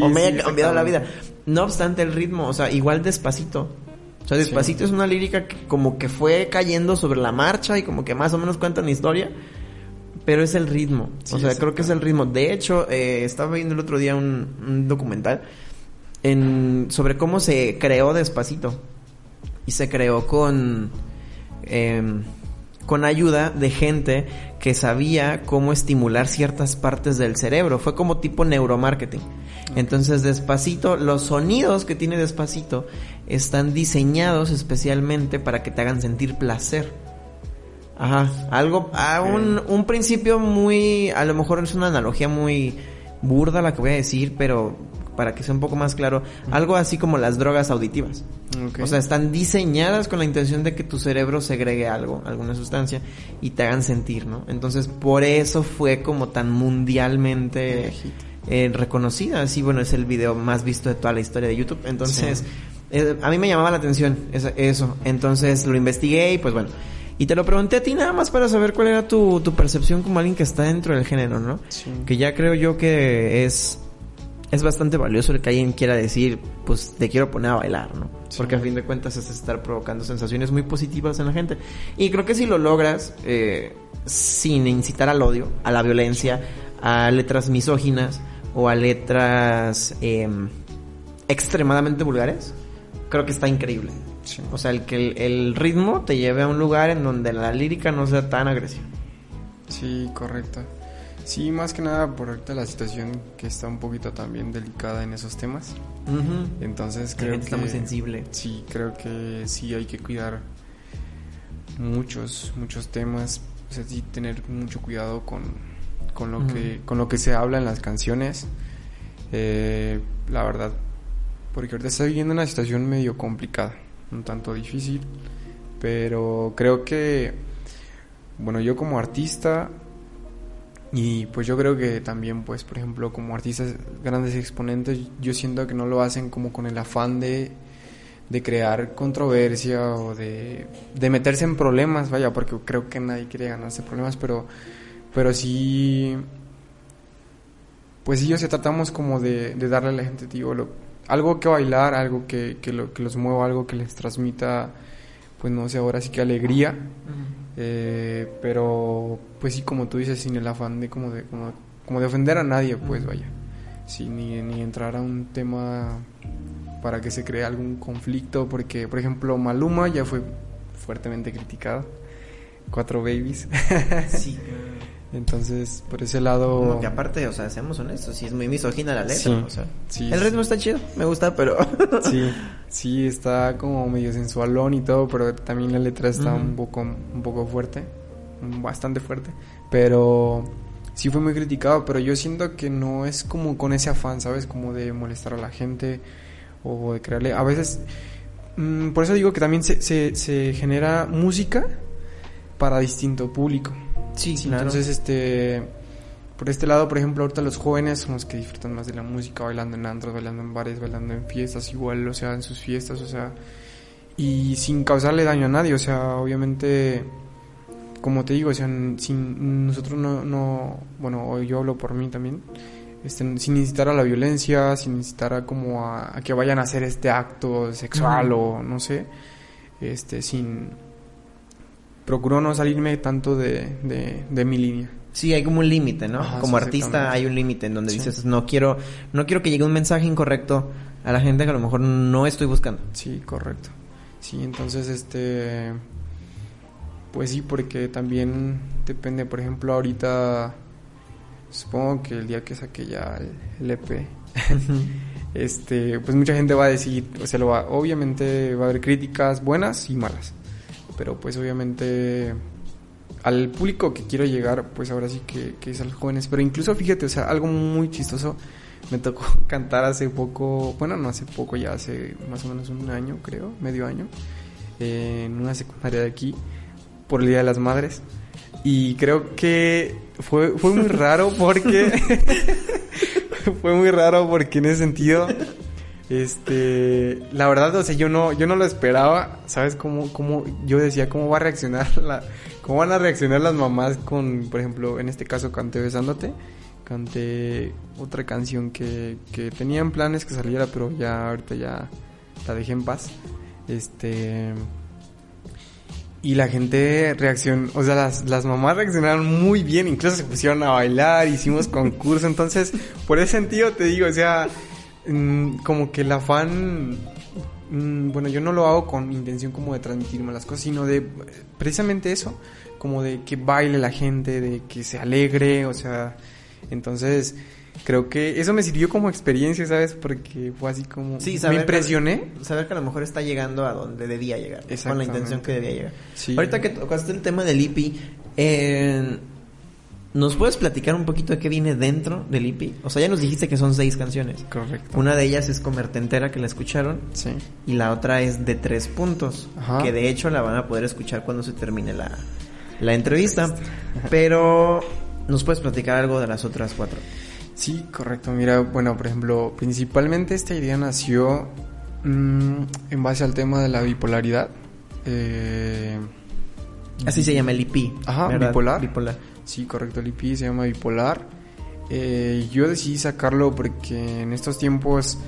o me haya cambiado la vida. No obstante el ritmo, o sea, igual despacito. O sea, despacito es una lírica que como que fue cayendo sobre la marcha y como que más o menos cuenta una historia pero es el ritmo. o sea, creo que es el ritmo. De hecho, eh, estaba viendo el otro día un, documental en, sobre cómo se creó Despacito. Y se creó con, em, con ayuda de gente que sabía cómo estimular ciertas partes del cerebro. Fue como tipo neuromarketing. Entonces, Despacito, los sonidos que tiene Despacito están diseñados especialmente para que te hagan sentir placer. Ajá, algo, a un, un principio muy, a lo mejor es una analogía muy burda la que voy a decir, pero para que sea un poco más claro, algo así como las drogas auditivas. O sea, están diseñadas con la intención de que tu cerebro segregue algo, alguna sustancia, y te hagan sentir, ¿no? Entonces, por eso fue como tan mundialmente eh, reconocida. Así, bueno, es el video más visto de toda la historia de YouTube. Entonces, eh, a mí me llamaba la atención eso. Entonces, lo investigué y pues bueno y te lo pregunté a ti nada más para saber cuál era tu, tu percepción como alguien que está dentro del género, ¿no? Sí. Que ya creo yo que es, es bastante valioso el que alguien quiera decir, pues te quiero poner a bailar, ¿no? Porque a fin de cuentas es estar provocando sensaciones muy positivas en la gente. Y creo que si lo logras, eh, sin incitar al odio, a la violencia, a letras misóginas o a letras eh, extremadamente vulgares, creo que está increíble. O sea, el que el, ritmo te lleve a un lugar en donde la lírica no sea tan agresiva. Sí, correcto. Sí, más que nada por ahorita la situación que está un poquito también delicada en esos temas. Entonces creo que está muy sensible. Sí, creo que sí hay que cuidar muchos muchos temas, o sea, sí tener mucho cuidado con, con lo que con lo que se habla en las canciones. Eh, la verdad, porque ahorita estoy viviendo una situación medio complicada un tanto difícil, pero creo que, bueno, yo como artista y pues yo creo que también, pues, por ejemplo, como artistas grandes exponentes, yo siento que no lo hacen como con el afán de, de crear controversia o de, de meterse en problemas, vaya, porque creo que nadie quiere ganarse problemas, pero, pero sí, pues sí, yo se tratamos como de, de darle a la gente, digo, lo, algo que bailar, algo que, que, lo, que los mueva, algo que les transmita, pues no sé, ahora sí que alegría. Eh, pero, pues sí, como tú dices, sin el afán de como de, como, de ofender a nadie, pues vaya. Sin ni, ni entrar a un tema para que se cree algún conflicto, porque, por ejemplo, Maluma ya fue fuertemente criticado. Cuatro babies. sí. *laughs* Entonces, por ese lado... Como que aparte, o sea, seamos honestos, sí es muy misógina la letra, Sí, o sea. sí, el sí. ritmo está chido, me gusta, pero... *laughs* Sí, sí, está como medio sensualón y todo, pero también la letra está un poco un poco fuerte, bastante fuerte, pero sí fue muy criticado, pero yo siento que no es como con ese afán, ¿sabes? Como de molestar a la gente o de crearle... A veces, mm, por eso digo que también se, se, se genera música para distinto público. Sí, Sí, claro. Entonces, este, por este lado, por ejemplo, ahorita los jóvenes son los que disfrutan más de la música, bailando en antros, bailando en bares, bailando en fiestas, igual, o sea, en sus fiestas, o sea, y sin causarle daño a nadie, o sea, obviamente, como te digo, o sea, sin nosotros no, no, bueno, yo hablo por mí también, este, sin incitar a la violencia, sin incitar a como a, a que vayan a hacer este acto sexual o no sé, este, sin procuro no salirme tanto de, de, de mi línea. Sí, hay como un límite, ¿no? Ajá, como sí, artista hay un límite en donde Sí. dices, no quiero, no quiero que llegue un mensaje incorrecto a la gente que a lo mejor no estoy buscando. Sí, correcto. Sí, entonces este pues sí, porque también depende, por ejemplo, ahorita supongo que el día que saque ya el, el EP *laughs* este, pues mucha gente va a decir, o sea, lo va, obviamente va a haber críticas buenas y malas. Pero pues obviamente al público que quiero llegar, pues ahora sí que, que es a los jóvenes. Pero incluso fíjate, o sea, algo muy chistoso. Me tocó *laughs* cantar hace poco, bueno, no hace poco, ya hace más o menos un año, creo, medio año, eh, en una secundaria de aquí, por el Día de las Madres. Y creo que fue, fue muy raro porque... *laughs* *laughs* fue muy raro porque en ese sentido... Este, la verdad, o sea, yo no, yo no lo esperaba, ¿sabes? Cómo, cómo, yo decía, ¿cómo va a reaccionar *laughs* la, cómo van a reaccionar las mamás con, por ejemplo, en este caso canté Besándote, canté otra canción que, que tenía en planes que saliera, pero ya ahorita ya la dejé en paz. Este, y la gente reaccionó, o sea, las, las mamás reaccionaron muy bien, incluso se pusieron a bailar, hicimos concurso, entonces, por ese sentido te digo, o sea, mm, como que el afán, mm, bueno, yo no lo hago con intención como de transmitirme las cosas, sino de precisamente eso, como de que baile la gente, de que se alegre, o sea, entonces creo que eso me sirvió como experiencia, ¿sabes? Porque fue así como Sí, me saber impresioné. Que, saber que a lo mejor está llegando a donde debía llegar. Con la intención que debía llegar. Sí. Ahorita que tocaste el tema del IPI, eh, ¿nos puedes platicar un poquito de qué viene dentro del IPI? O sea, ya nos dijiste que son seis canciones. Correcto. Una de ellas es Comerte Entera, que la escucharon. Sí. Y la otra es de tres puntos. Ajá. Que de hecho la van a poder escuchar cuando se termine la, la entrevista. Pero, ¿nos puedes platicar algo de las otras cuatro? Sí, correcto. Mira, bueno, por ejemplo, principalmente esta idea nació mm, en base al tema de la bipolaridad. Eh, Así se llama el IP. Ajá, ¿verdad? bipolar. Bipolar. Sí, correcto, el se llama bipolar. Eh, yo decidí sacarlo porque en estos tiempos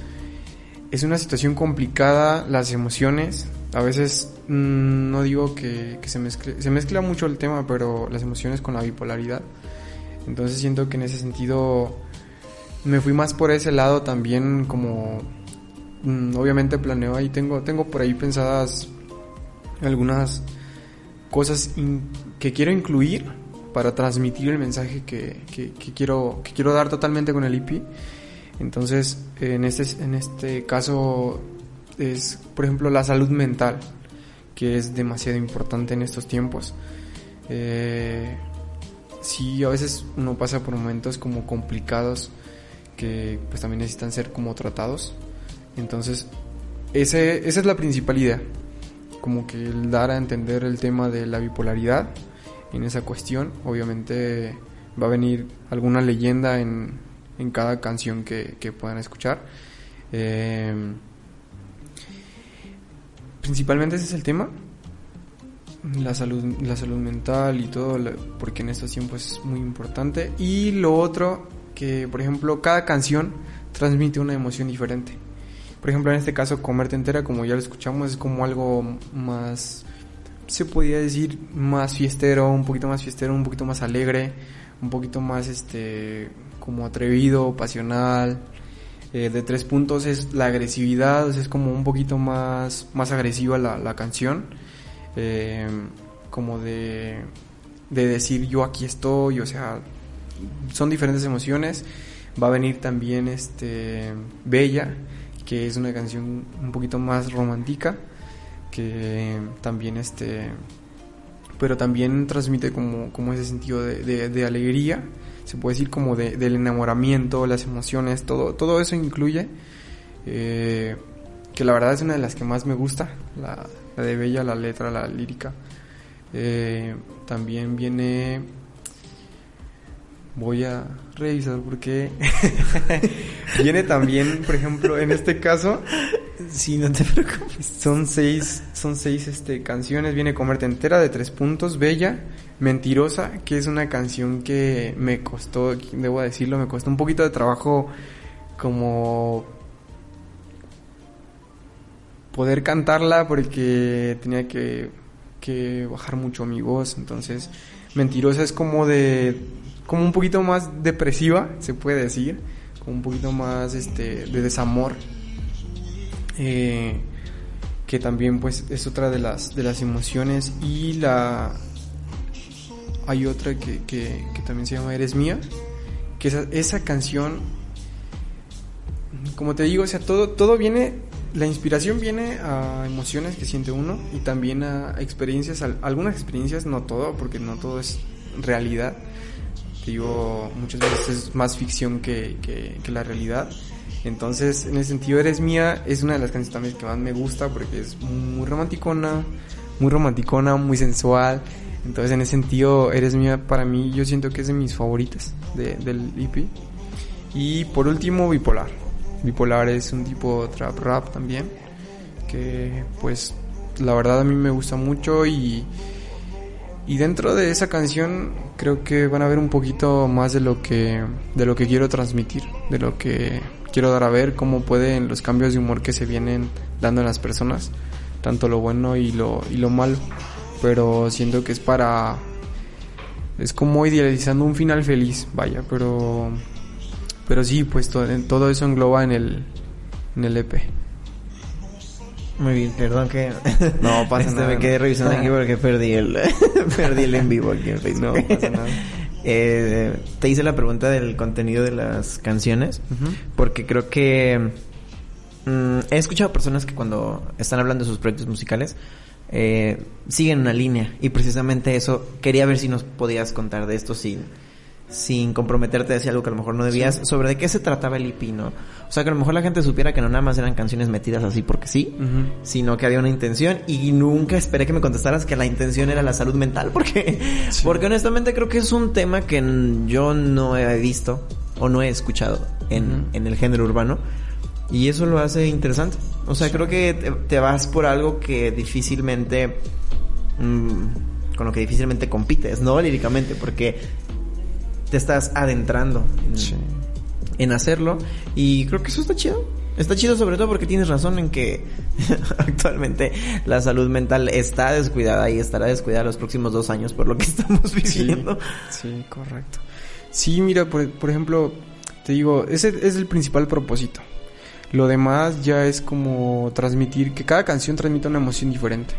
es una situación complicada, las emociones. A veces mm, no digo que, que se mezcle, se mezcla mucho el tema, pero las emociones con la bipolaridad. Entonces siento que en ese sentido me fui más por ese lado también como mm, obviamente planeo ahí tengo tengo por ahí pensadas algunas cosas in- que quiero incluir para transmitir el mensaje que, que- que quiero que quiero dar totalmente con el IP entonces en este en este caso es por ejemplo la salud mental que es demasiado importante en estos tiempos eh, sí, a veces uno pasa por momentos como complicados que pues también necesitan ser como tratados. Entonces, ese, esa es la principal idea. Como que el dar a entender el tema de la bipolaridad en esa cuestión. Obviamente va a venir alguna leyenda en, en cada canción que, que puedan escuchar. Eh, principalmente ese es el tema la salud la salud mental y todo porque en estos tiempos es muy importante y lo otro que por ejemplo cada canción transmite una emoción diferente por ejemplo en este caso comerte entera como ya lo escuchamos es como algo más se podría decir más fiestero un poquito más fiestero un poquito más alegre un poquito más este como atrevido pasional. Eh, de tres puntos es la agresividad es como un poquito más más agresiva la, la canción. Eh, como de de decir yo aquí estoy, o sea, son diferentes emociones. Va a venir también este Bella, que es una canción un poquito más romántica, también este pero también transmite como, como ese sentido de, alegría, se puede decir como de, del enamoramiento, las emociones, todo, todo eso incluye, eh, que la verdad es una de las que más me gusta, la, la de Bella, la letra, la lírica. Eh, también viene voy a revisar porque *laughs* viene también, por ejemplo, en este caso, si no te *laughs* preocupes. Son seis, son seis este, canciones. Viene Comerte entera de tres puntos, Bella, Mentirosa, que es una canción que me costó, debo decirlo, me costó un poquito de trabajo como poder cantarla porque tenía que, que bajar mucho mi voz, entonces Mentirosa es como de como un poquito más depresiva, se puede decir, como un poquito más este de desamor. Eh, que también pues es otra de las de las emociones y la hay otra que, que, también se llama Eres mía que esa, esa canción como te digo o sea todo todo viene la inspiración viene a emociones que siente uno y también a experiencias algunas experiencias no todo porque no todo es realidad digo, muchas veces es más ficción que, que, la realidad. Entonces, en ese sentido, Eres Mía es una de las canciones también que más me gusta porque es muy romanticona, muy romanticona, muy sensual. Entonces, en ese sentido, Eres Mía para mí yo siento que es de mis favoritas de, del EP. Y por último, Bipolar. Bipolar es un tipo trap rap también, que pues la verdad a mí me gusta mucho y y dentro de esa canción creo que van a ver un poquito más de lo que de lo que quiero transmitir, de lo que quiero dar a ver, cómo pueden los cambios de humor que se vienen dando en las personas, tanto lo bueno y lo y lo malo, pero siento que es para es como idealizando un final feliz, vaya, pero pero sí, pues todo, todo eso engloba en el en el EP. Muy bien, perdón que *laughs* no pasa *laughs* este, nada. Me quedé revisando aquí porque perdí el *laughs* perdí el en vivo aquí en Facebook. No pasa nada. Eh, te hice la pregunta del contenido de las canciones porque creo que mm, he escuchado personas que cuando están hablando de sus proyectos musicales eh, siguen una línea y precisamente eso quería ver si nos podías contar de esto sin sin comprometerte a decir algo que a lo mejor no debías, sobre de qué se trataba el IP, ¿no? O sea, que a lo mejor la gente supiera que no nada más eran canciones metidas así porque sí, sino que había una intención y nunca esperé que me contestaras que la intención era la salud mental, *laughs* porque, porque honestamente creo que es un tema que yo no he visto o no he escuchado en, en el género urbano y eso lo hace interesante. O sea, creo que te, vas por algo que difícilmente... Mm, con lo que difícilmente compites, ¿no? Líricamente, porque te estás adentrando en, hacerlo. Y creo que eso está chido. Está chido sobre todo porque tienes razón en que *laughs* actualmente la salud mental está descuidada y estará descuidada los próximos dos años por lo que *laughs* estamos viviendo. Sí, correcto. Sí, mira, por, por, ejemplo, te digo, ese es el principal propósito. Lo demás ya es como transmitir, que cada canción transmita una emoción diferente.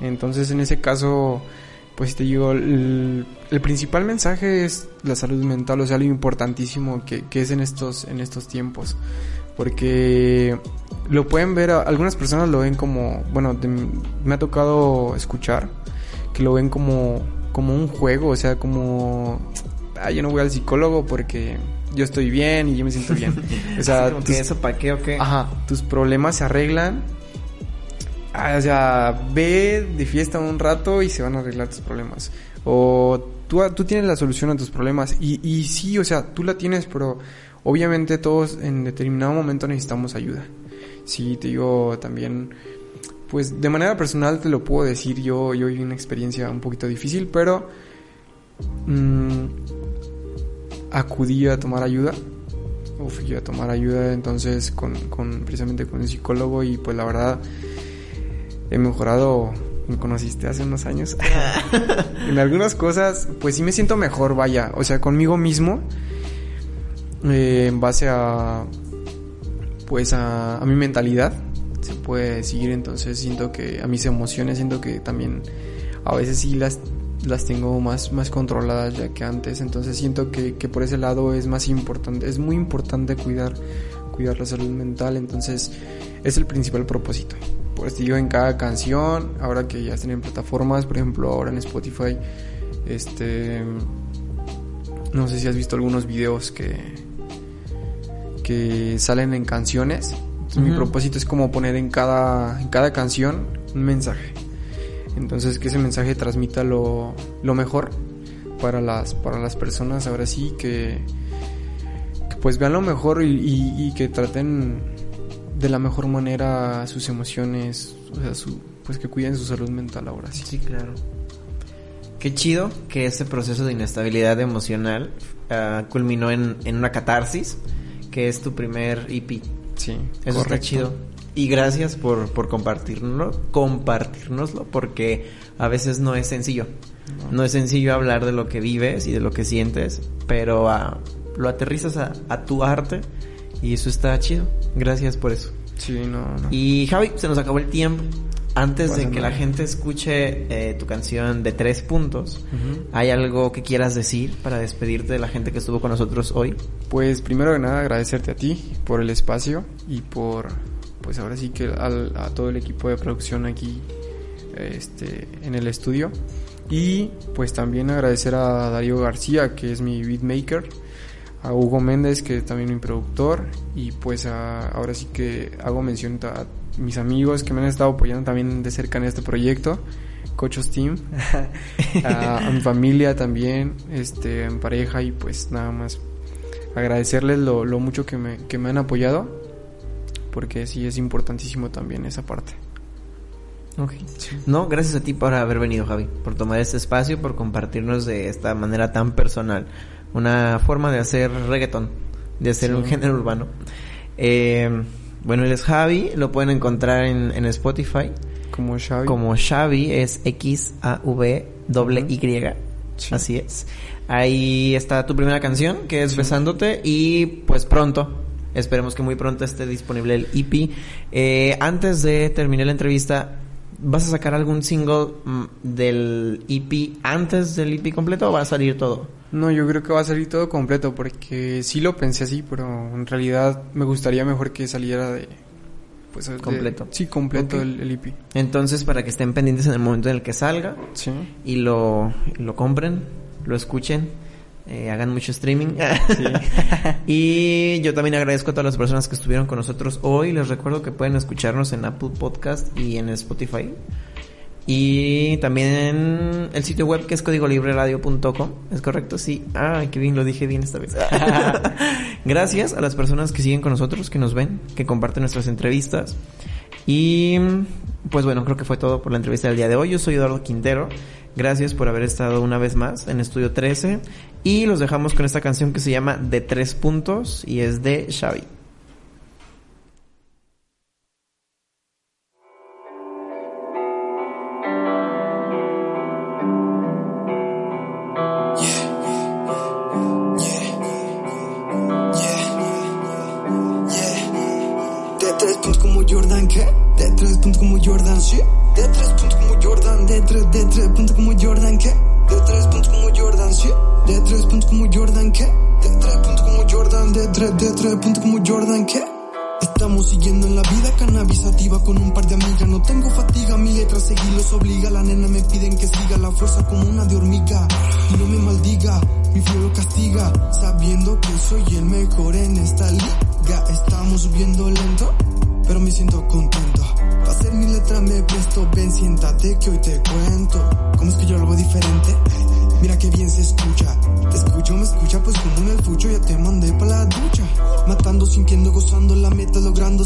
Entonces, en ese caso, pues te digo, el, principal mensaje es la salud mental, o sea, lo importantísimo que, es en estos, en estos tiempos. Porque lo pueden ver, algunas personas lo ven como, bueno, me ha tocado escuchar que lo ven como, como un juego, o sea, como, ah, yo no voy al psicólogo porque yo estoy bien y yo me siento bien. *laughs* O sea, eso para qué o qué. Ajá, tus problemas se arreglan o sea, ve de fiesta un rato y se van a arreglar tus problemas. O tú, tú tienes la solución a tus problemas. Y, y sí, o sea, tú la tienes, pero obviamente todos en determinado momento necesitamos ayuda. Sí, te digo también, pues de manera personal te lo puedo decir, yo, yo viví una experiencia un poquito difícil, pero mmm, acudí a tomar ayuda. O fui a tomar ayuda entonces con, con precisamente con un psicólogo y pues la verdad he mejorado, me conociste hace unos años. *laughs* en algunas cosas, pues sí me siento mejor, vaya, o sea, conmigo mismo, eh, en base a, pues a, a mi mentalidad, se puede seguir, entonces siento que a mis emociones, siento que también a veces sí las las tengo más, más controladas ya que antes. Entonces siento que, que por ese lado es más importante, es muy importante cuidar, cuidar la salud mental. Entonces es el principal propósito. Pues digo, en cada canción, ahora que ya están en plataformas, por ejemplo, ahora en Spotify, este, no sé si has visto algunos videos que, que salen en canciones. Entonces, Mi propósito es como poner en cada, en cada canción un mensaje. Entonces que ese mensaje transmita lo, lo mejor para las, para las personas ahora sí que, que pues vean lo mejor y, y- y que traten de la mejor manera sus emociones, o sea, su, pues que cuiden su salud mental ahora sí. Sí, claro. Qué chido que ese proceso de inestabilidad emocional ah, culminó en, en una catarsis, que es tu primer EP. Sí, Eso está chido. Y gracias por, por compartirnoslo, compartirnoslo, porque a veces no es sencillo. No es sencillo hablar de lo que vives y de lo que sientes, pero ah, lo aterrizas a, a tu arte y eso está chido. Gracias por eso. Sí, no, no. Y Javi, se nos acabó el tiempo. Antes de que la gente escuche eh, tu canción de tres puntos. ¿hay algo que quieras decir para despedirte de la gente que estuvo con nosotros hoy? Pues primero que nada agradecerte a ti por el espacio y por, pues ahora sí que al- a todo el equipo de producción aquí este, en el estudio. Y pues también agradecer a Darío García, que es mi beatmaker, a Hugo Méndez, que es también mi productor, y pues a- ahora sí que hago mención a mis amigos que me han estado apoyando también de cerca en este proyecto. Cochos Team, *laughs* a, a mi familia también, este, en pareja y pues nada más agradecerles lo, lo mucho que me, que me han apoyado, porque sí es importantísimo también esa parte. Ok. No, gracias a ti por haber venido, Javi, por tomar este espacio, por compartirnos de esta manera tan personal una forma de hacer reggaeton, de hacer Sí. un género urbano. Eh, bueno, él es Javi, lo pueden encontrar en, en Spotify Como Xavi. como Xavi, es X-A-V-Y. Sí. Así es. Ahí está tu primera canción, que es Besándote, y pues pronto, esperemos que muy pronto esté disponible el EP. Eh, antes de terminar la entrevista, ¿vas a sacar algún single mm, del EP antes del EP completo o va a salir todo? No, yo creo que va a salir todo completo, porque sí lo pensé así, pero en realidad me gustaría mejor que saliera de... Pues, de- Completo. sí, completo el, el EP. Entonces, para que estén pendientes en el momento en el que salga Sí. y lo, lo compren, lo escuchen, eh, hagan mucho streaming. *laughs* *laughs* y yo también agradezco a todas las personas que estuvieron con nosotros hoy. Les recuerdo que pueden escucharnos en Apple Podcast y en Spotify. Y también el sitio web que es códigolibreradio.com. ¿Es correcto? Sí. Ay, qué bien, lo dije bien esta vez. *laughs* Gracias a las personas que siguen con nosotros, que nos ven, que comparten nuestras entrevistas. Y pues bueno, creo que fue todo por la entrevista del día de hoy. Yo soy Eduardo Quintero. Gracias por haber estado una vez más en Estudio 13. Y los dejamos con esta canción que se llama De Tres Puntos y es de Xavi.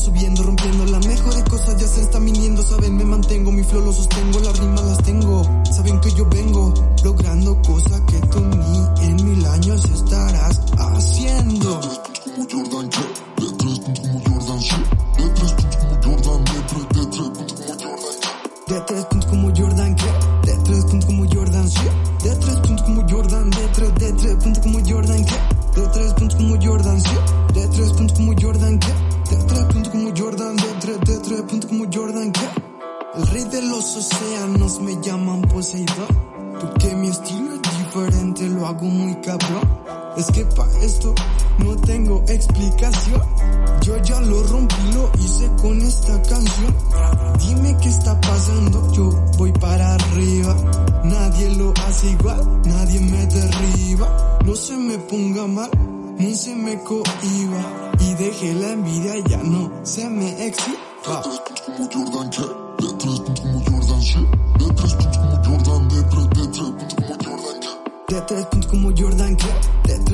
Subiendo, rompiendo. Las mejores cosas ya se están viniendo, saben, me mantengo, mi flow lo sostengo, las rimas las tengo. Saben que yo vengo, logrando cosas que tú ni en mil años estarás de los océanos, me llaman Poseidón. Porque mi estilo es diferente, lo hago muy cabrón. Es que pa' esto no tengo explicación. Yo ya lo rompí, lo hice con esta canción. Dime qué está pasando, yo voy para arriba. Nadie lo hace igual, nadie me derriba. No se me ponga mal, no se me cohiba. Y deje la envidia, ya no se me exhiba. Te tanto como Jordan Clef